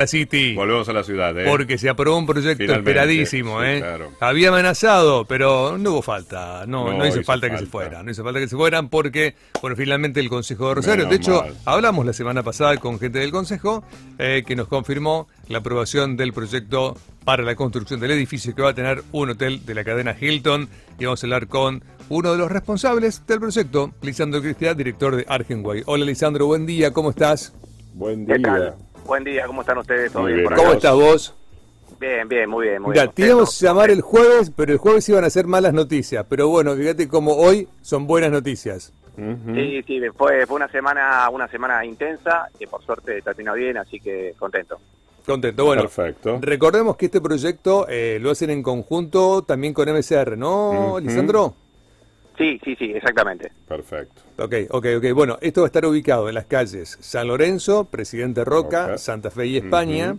La City. Volvemos a la ciudad, ¿eh? Porque se aprobó un proyecto Finalmente, esperadísimo, sí, ¿eh? claro. Había amenazado, pero no hubo falta. No, no, No hizo hizo falta que falta. se fueran. No hizo falta que se fueran porque, bueno, finalmente el Consejo de Rosario. Menos de hecho, mal. hablamos la semana pasada con gente del Consejo eh, que nos confirmó la aprobación del proyecto para la construcción del edificio que va a tener un hotel de la cadena Hilton. Y vamos a hablar con uno de los responsables del proyecto, Lisandro Cristian, director de Argenway. Hola, Lisandro, buen día, ¿cómo estás? Buen ¿Qué día. Buen día, ¿cómo están ustedes? ¿Todo Muy bien? bien. por ¿Cómo acá? estás vos? Bien, bien, muy bien. Muy Mira, bien. te íbamos a llamar el jueves, pero el jueves iban a ser malas noticias. Pero bueno, fíjate como hoy son buenas noticias. Sí, sí, fue, fue una semana una semana intensa que por suerte terminó bien, así que contento. Contento. Bueno, Perfecto. recordemos que este proyecto eh, lo hacen en conjunto también con MCR, ¿no, Ujú. Lisandro? Sí, sí, sí, exactamente. Perfecto. Ok, ok, ok. Bueno, esto va a estar ubicado en las calles San Lorenzo, Presidente Roca. Santa Fe y España,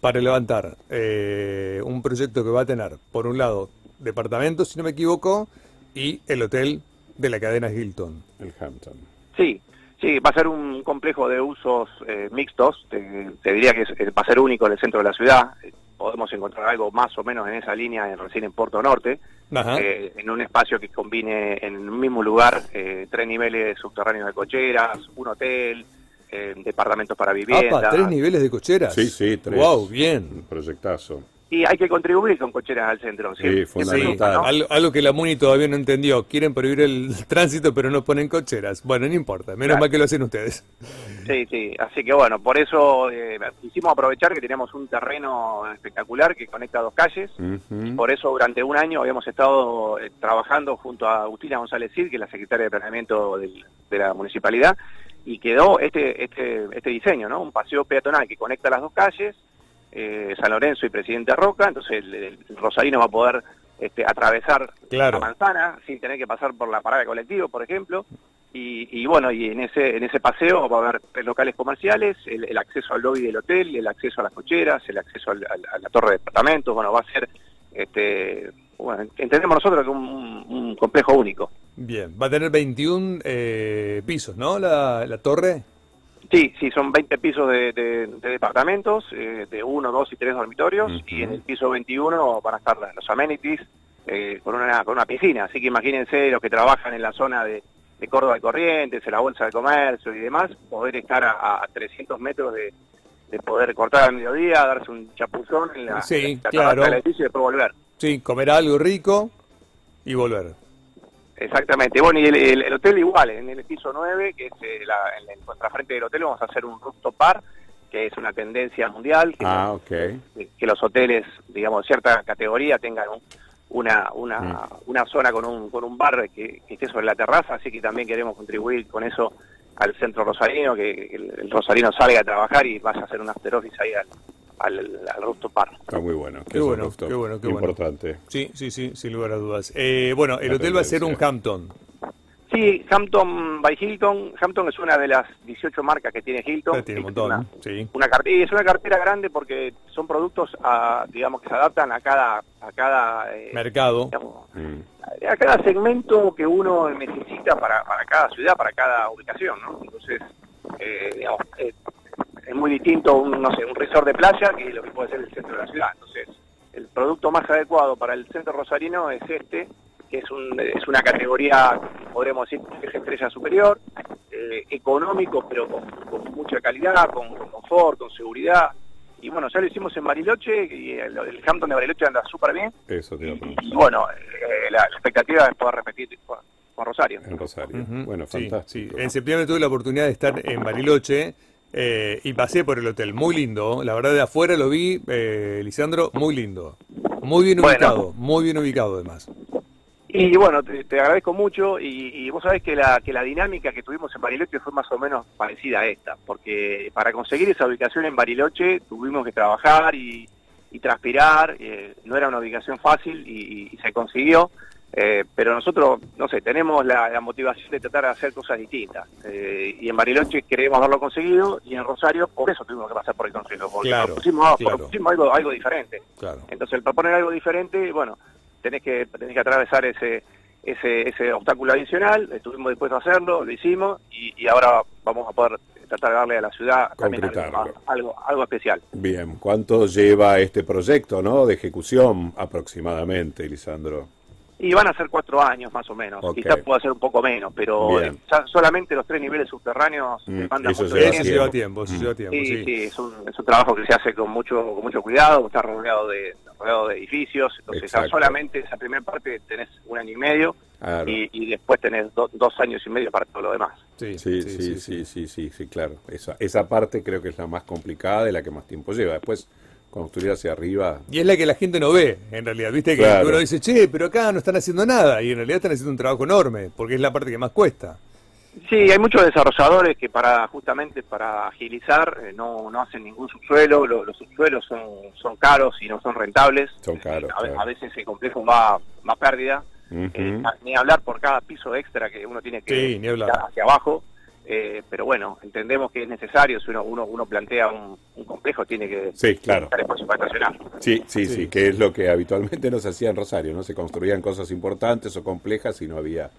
para levantar eh, un proyecto que va a tener, por un lado, departamentos, si no me equivoco, y el hotel de la cadena Hilton. El Hampton. Sí, sí, va a ser un complejo de usos eh, mixtos. Te, te diría que es- va a ser único en el centro de la ciudad. Podemos encontrar algo más o menos en esa línea en, recién en Puerto Norte, eh, en un espacio que combine en un mismo lugar eh, tres niveles subterráneos de cocheras, un hotel, eh, departamentos para vivienda. Apa, tres niveles de cocheras. Sí, sí, tres. Wow, bien. Un proyectazo. Y hay que contribuir con cocheras al centro. Sí, siempre- fundamental. siempre, ¿no? Algo, algo que la Muni todavía no entendió. Quieren prohibir el tránsito, pero no ponen cocheras. Bueno, no importa. Menos Claro. mal que lo hacen ustedes. Sí, sí. Así que bueno, por eso eh, quisimos aprovechar que teníamos un terreno espectacular que conecta dos calles. Por eso durante un año habíamos estado eh, trabajando junto a Agustina González Cid, que es la secretaria de Planeamiento del- de la municipalidad, y quedó este, este, este diseño, ¿no? Un paseo peatonal que conecta las dos calles, eh, San Lorenzo y Presidente Roca, entonces el, el rosarino va a poder este, atravesar Claro. la manzana sin tener que pasar por la parada de colectivo, por ejemplo. Y, y bueno, y en ese en ese paseo va a haber tres locales comerciales, el, el acceso al lobby del hotel, el acceso a las cocheras, el acceso al- al- a la torre de departamentos. Bueno, va a ser, este, bueno, entendemos nosotros que un, un complejo único. Bien. Va a tener 21 eh, pisos, ¿no? La, la torre. Sí, sí, son 20 pisos de, de- de departamentos, eh, de uno, dos y tres dormitorios, Ujú. y en el piso 21 van a estar los amenities eh, con, una, con una piscina. Así que imagínense los que trabajan en la zona de, de Córdoba de Corrientes, en la Bolsa de Comercio y demás, poder estar a, a 300 metros de, de poder cortar al mediodía, darse un chapuzón en la, Sí, en la claro. del edificio y después volver. Sí, comer algo rico y volver. Exactamente. Bueno, y el, el- el hotel igual, en el piso 9, que es eh, la, en el contrafrente del hotel, vamos a hacer un rooftop bar, que es una tendencia mundial, que, Ah, los, ok. que los hoteles, digamos, de cierta categoría tengan un- una, una, Mm. una zona con un, con un bar que, que esté sobre la terraza, así que también queremos contribuir con eso al centro rosarino, que el, el rosarino salga a trabajar y vaya a hacer un after office ahí al, al, al rooftop bar. Está muy bueno. Qué bueno, qué bueno, qué bueno. Importante. Sí, sí, sí, sin lugar a dudas. Eh, bueno, el La hotel va a ser un. Hampton. Sí, Hampton by Hilton. Hampton es una de las 18 marcas que tiene Hilton. Tiene un Es una- montón. Sí. una cartera y es una cartera grande porque son productos a, digamos que se adaptan a cada a cada eh, Mercado. digamos, Mm. a cada segmento que uno necesita para, para cada ciudad para cada ubicación ¿no? entonces eh, digamos eh, es muy distinto un no sé un resort de playa que lo que puede ser el centro de la ciudad entonces el producto más adecuado para el centro rosarino es este que es un es una categoría podríamos decir que es estrella superior eh, económico pero con, con mucha calidad con, con confort con seguridad y bueno ya lo hicimos en Bariloche y el, el Hampton de Bariloche anda súper bien Eso te iba a y, bueno eh, la, la expectativa es poder repetir con, Rosario En Rosario. Bueno, Sí, fantástico. sí. En septiembre tuve la oportunidad de estar en Bariloche eh, y pasé por el hotel. Muy lindo. La verdad, de afuera lo vi, eh, Lisandro, muy lindo. Muy bien Bueno. ubicado, muy bien ubicado además. Y bueno, te, te agradezco mucho y, y vos sabés que la, que la dinámica que tuvimos en Bariloche fue más o menos parecida a esta, porque para conseguir esa ubicación en Bariloche tuvimos que trabajar y, y transpirar, eh, no era una ubicación fácil y, y se consiguió, eh, pero nosotros, no sé, tenemos la, la motivación de tratar de hacer cosas distintas eh, y en Bariloche queremos haberlo conseguido y en Rosario por eso tuvimos que pasar por el consejo, porque Claro, propusimos, claro. propusimos algo, algo diferente. Claro. Entonces, el proponer algo diferente, bueno, tenés que, tenés que atravesar ese, ese, ese obstáculo adicional, estuvimos dispuestos a hacerlo, lo hicimos y, y ahora vamos a poder tratar de darle a la ciudad también algo, Concretarlo. algo, algo especial. Bien, ¿cuánto lleva este proyecto, no? De ejecución aproximadamente, Lisandro. Y van a ser cuatro años más o menos, quizás pueda ser un poco menos, pero eh, solamente los tres niveles subterráneos Mm, demandan mucho lleva Eso tiempo. lleva tiempo, eso Mm. lleva tiempo, Sí, sí. sí, es un, es un trabajo que se hace con mucho con mucho cuidado, está rodeado de rodeado de edificios, entonces Exacto. solamente esa primera parte tenés un año y medio Claro. y, y después tenés do- dos años y medio para todo lo demás. Sí, Sí, sí, sí, sí, sí, sí, claro. Esa, esa parte creo que es la más complicada y la que más tiempo lleva. Después, construir hacia arriba. Y es la que la gente no ve, en realidad. Viste que Claro. uno dice, che, pero acá no están haciendo nada. Y en realidad están haciendo un trabajo enorme, porque es la parte que más cuesta. Sí, hay muchos desarrolladores que para justamente para agilizar eh, no, no hacen ningún subsuelo, lo- los subsuelos son, son caros y no son rentables. Son caros, a, ve- claro. a veces el complejo va, va pérdida. Eh, ni hablar por cada piso extra que uno tiene que Sí, ni hablar. hacia abajo. Eh, pero bueno, entendemos que es necesario, si uno, uno, uno plantea un, un complejo, tiene que Sí, claro. estar espacio para estacionar. Sí, sí, sí, Sí. que es lo que habitualmente no se hacía en Rosario, ¿no? Se construían cosas importantes o complejas y no había,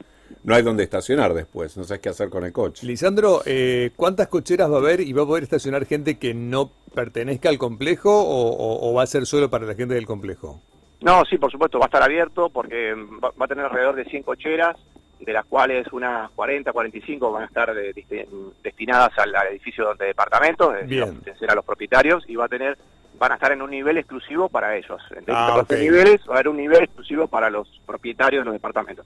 no hay donde estacionar después, no sabes qué hacer con el coche. Lisandro, eh, ¿cuántas cocheras va a haber y va a poder estacionar gente que no pertenezca al complejo o, o- o va a ser solo para la gente del complejo? No, sí, por supuesto, va a estar abierto porque va, va a tener alrededor de 100 cocheras, de las cuales unas 40, 45 van a estar de- de- destinadas al, al edificio de departamentos, es decir, a los propietarios, y va a tener van a estar en un nivel exclusivo para ellos. Entonces, Ah, los niveles va a haber un nivel exclusivo para los propietarios de los departamentos.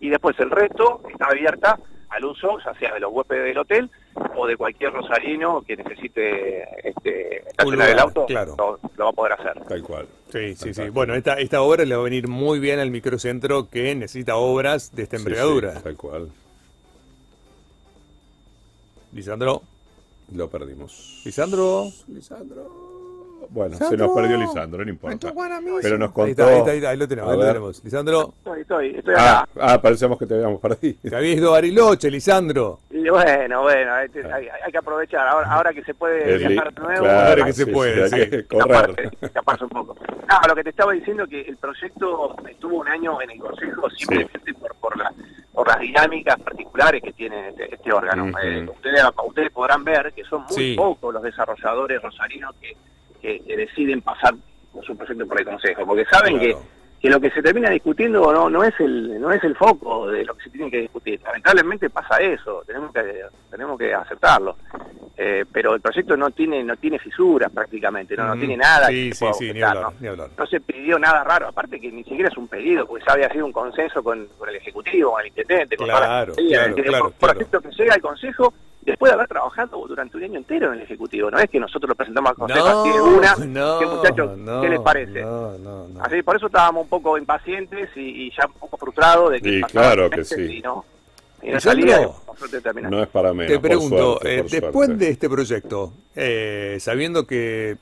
Y después el resto está abierta al uso, ya sea de los huéspedes del hotel o de cualquier rosarino que necesite este, estacionar el auto, claro. lo, lo va a poder hacer. Tal cual. Sí, sí, sí. Bueno, esta, esta obra le va a venir muy bien al microcentro que necesita obras de esta Sí, envergadura. sí, tal cual. Lisandro, Lo perdimos. Lisandro. Lisandro. Bueno, se nos perdió Lisandro, no importa. Pero nos contó. Ahí está, ahí está, ahí está, ahí lo tenemos, ahí lo tenemos. Lisandro, Estoy, estoy, estoy Ah, acá. ah, parecemos que te habíamos perdido. te habías ido a Bariloche, Lisandro. Y bueno, bueno, hay, hay- hay que aprovechar. Ahora, ahora que se puede viajar de nuevo, claro, ahora que se puede, sí, hay que correr. escaparse, escaparse un poco. No, lo que te estaba diciendo que el proyecto estuvo un año en el Consejo simplemente por, por, la- por las dinámicas particulares que tiene este, este órgano. Eh, ustedes, ustedes podrán ver que son muy Sí. pocos los desarrolladores rosarinos que, que- que deciden pasar su proyecto por el Consejo, porque saben Claro. que que lo que se termina discutiendo no no es el no es el foco de lo que se tiene que discutir lamentablemente pasa eso tenemos que tenemos que aceptarlo Eh, pero el proyecto no tiene no tiene fisuras prácticamente no, no tiene nada Sí, que sí, pueda sí, ni objetar, hablar, ¿no? ni hablar. no se pidió nada raro aparte que ni siquiera es un pedido porque ya había sido un consenso con, con el ejecutivo con el intendente con toda la Claro, claro, claro, claro. proyecto que llega al consejo después de haber trabajado durante un año entero en el ejecutivo no es que nosotros lo presentamos al consejo así de una no, que muchachos no, qué les parece No, no, no. Así, por eso estábamos un poco impacientes y, y ya un poco frustrados de que claro que sí. Y no, y no salía. No es para menos. Te pregunto, suerte, eh, después suerte. de este proyecto, eh, sabiendo que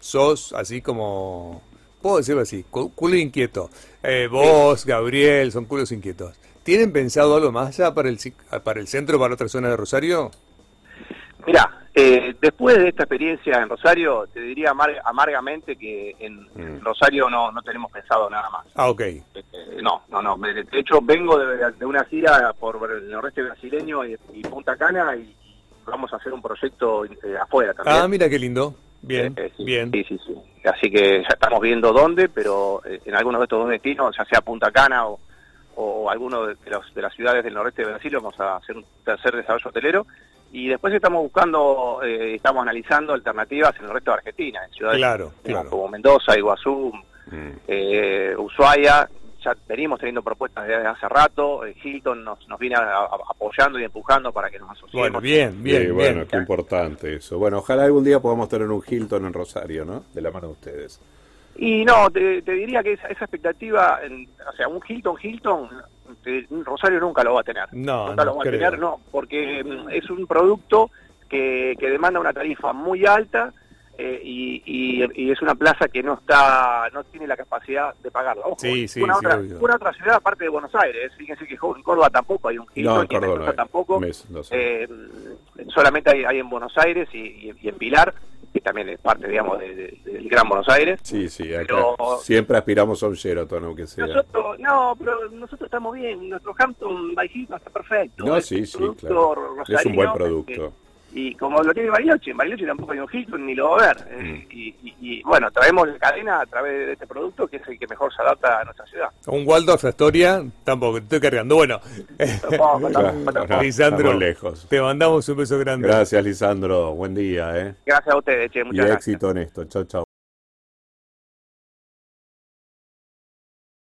sos así como, puedo decirlo así, cu- culo inquieto, eh, vos, Gabriel, son culos inquietos, ¿tienen pensado algo más allá para el, para el centro, para otra zona de Rosario? Mira, eh, después de esta experiencia en Rosario, te diría amar- amargamente que en, en Mm. Rosario no, no tenemos pensado nada más. Ah, ok. Eh, no, no, no. De hecho, vengo de, de una gira por el noreste brasileño y, y Punta Cana y vamos a hacer un proyecto eh, afuera también. Ah, mira qué lindo. Bien, Eh, eh, sí, bien. Sí, sí, sí. Así que ya estamos viendo dónde, pero en algunos de estos dos destinos, ya sea Punta Cana o, o alguno de, de los, de las ciudades del noreste de Brasil, vamos a hacer un tercer desarrollo hotelero. Y después estamos buscando, eh, estamos analizando alternativas en el resto de Argentina, en ciudades Claro, como- claro. como Mendoza, Iguazú, Mm. eh, Ushuaia. Ya venimos teniendo propuestas desde hace rato. eh, Hilton nos, nos viene a- a- apoyando y empujando para que nos asociemos. Bueno, bien, bien, Sí, bueno, bien. qué importante eso. Bueno, ojalá algún día podamos tener un Hilton en Rosario, ¿no? De la mano de ustedes. Y no, te, te diría que esa, esa expectativa, en- o sea, un Hilton, Hilton, Rosario nunca lo va a tener. No, nunca no lo va creo. a tener, no, porque mm, es un producto que, que demanda una tarifa muy alta eh, y, y- y es una plaza que no está, no tiene la capacidad de pagarla. Ojo, Sí, sí, una, sí, otra, obvio. una otra ciudad aparte de Buenos Aires, fíjense que en Córdoba tampoco hay un No, en Córdoba no Mendoza hay. tampoco. Mes- no sé. Eh, solamente hay, hay en Buenos Aires y en Pilar, que también es parte, digamos, de- de- del Gran Buenos Aires. Sí, sí, acá Pero- siempre aspiramos a un Sheraton, aunque sea. Nosotros, no, pero nosotros estamos bien. Nuestro Hampton by Hilton está perfecto. No, Es sí, sí, claro. Es un buen producto. Y como lo tiene Bariloche, en Bariloche tampoco hay un Hilton ni lo va a ver. Eh, y, y- y, bueno, traemos la cadena a través de este producto que es el que mejor se adapta a nuestra ciudad. Un Waldorf Astoria, tampoco, te estoy cargando. Bueno, Tampoco, tampoco, tampoco. Lisandro, lejos. te mandamos un beso grande. Gracias, Lisandro. Buen día, ¿eh? Gracias a ustedes, che, Y muchas gracias. éxito en esto. Chau, chau.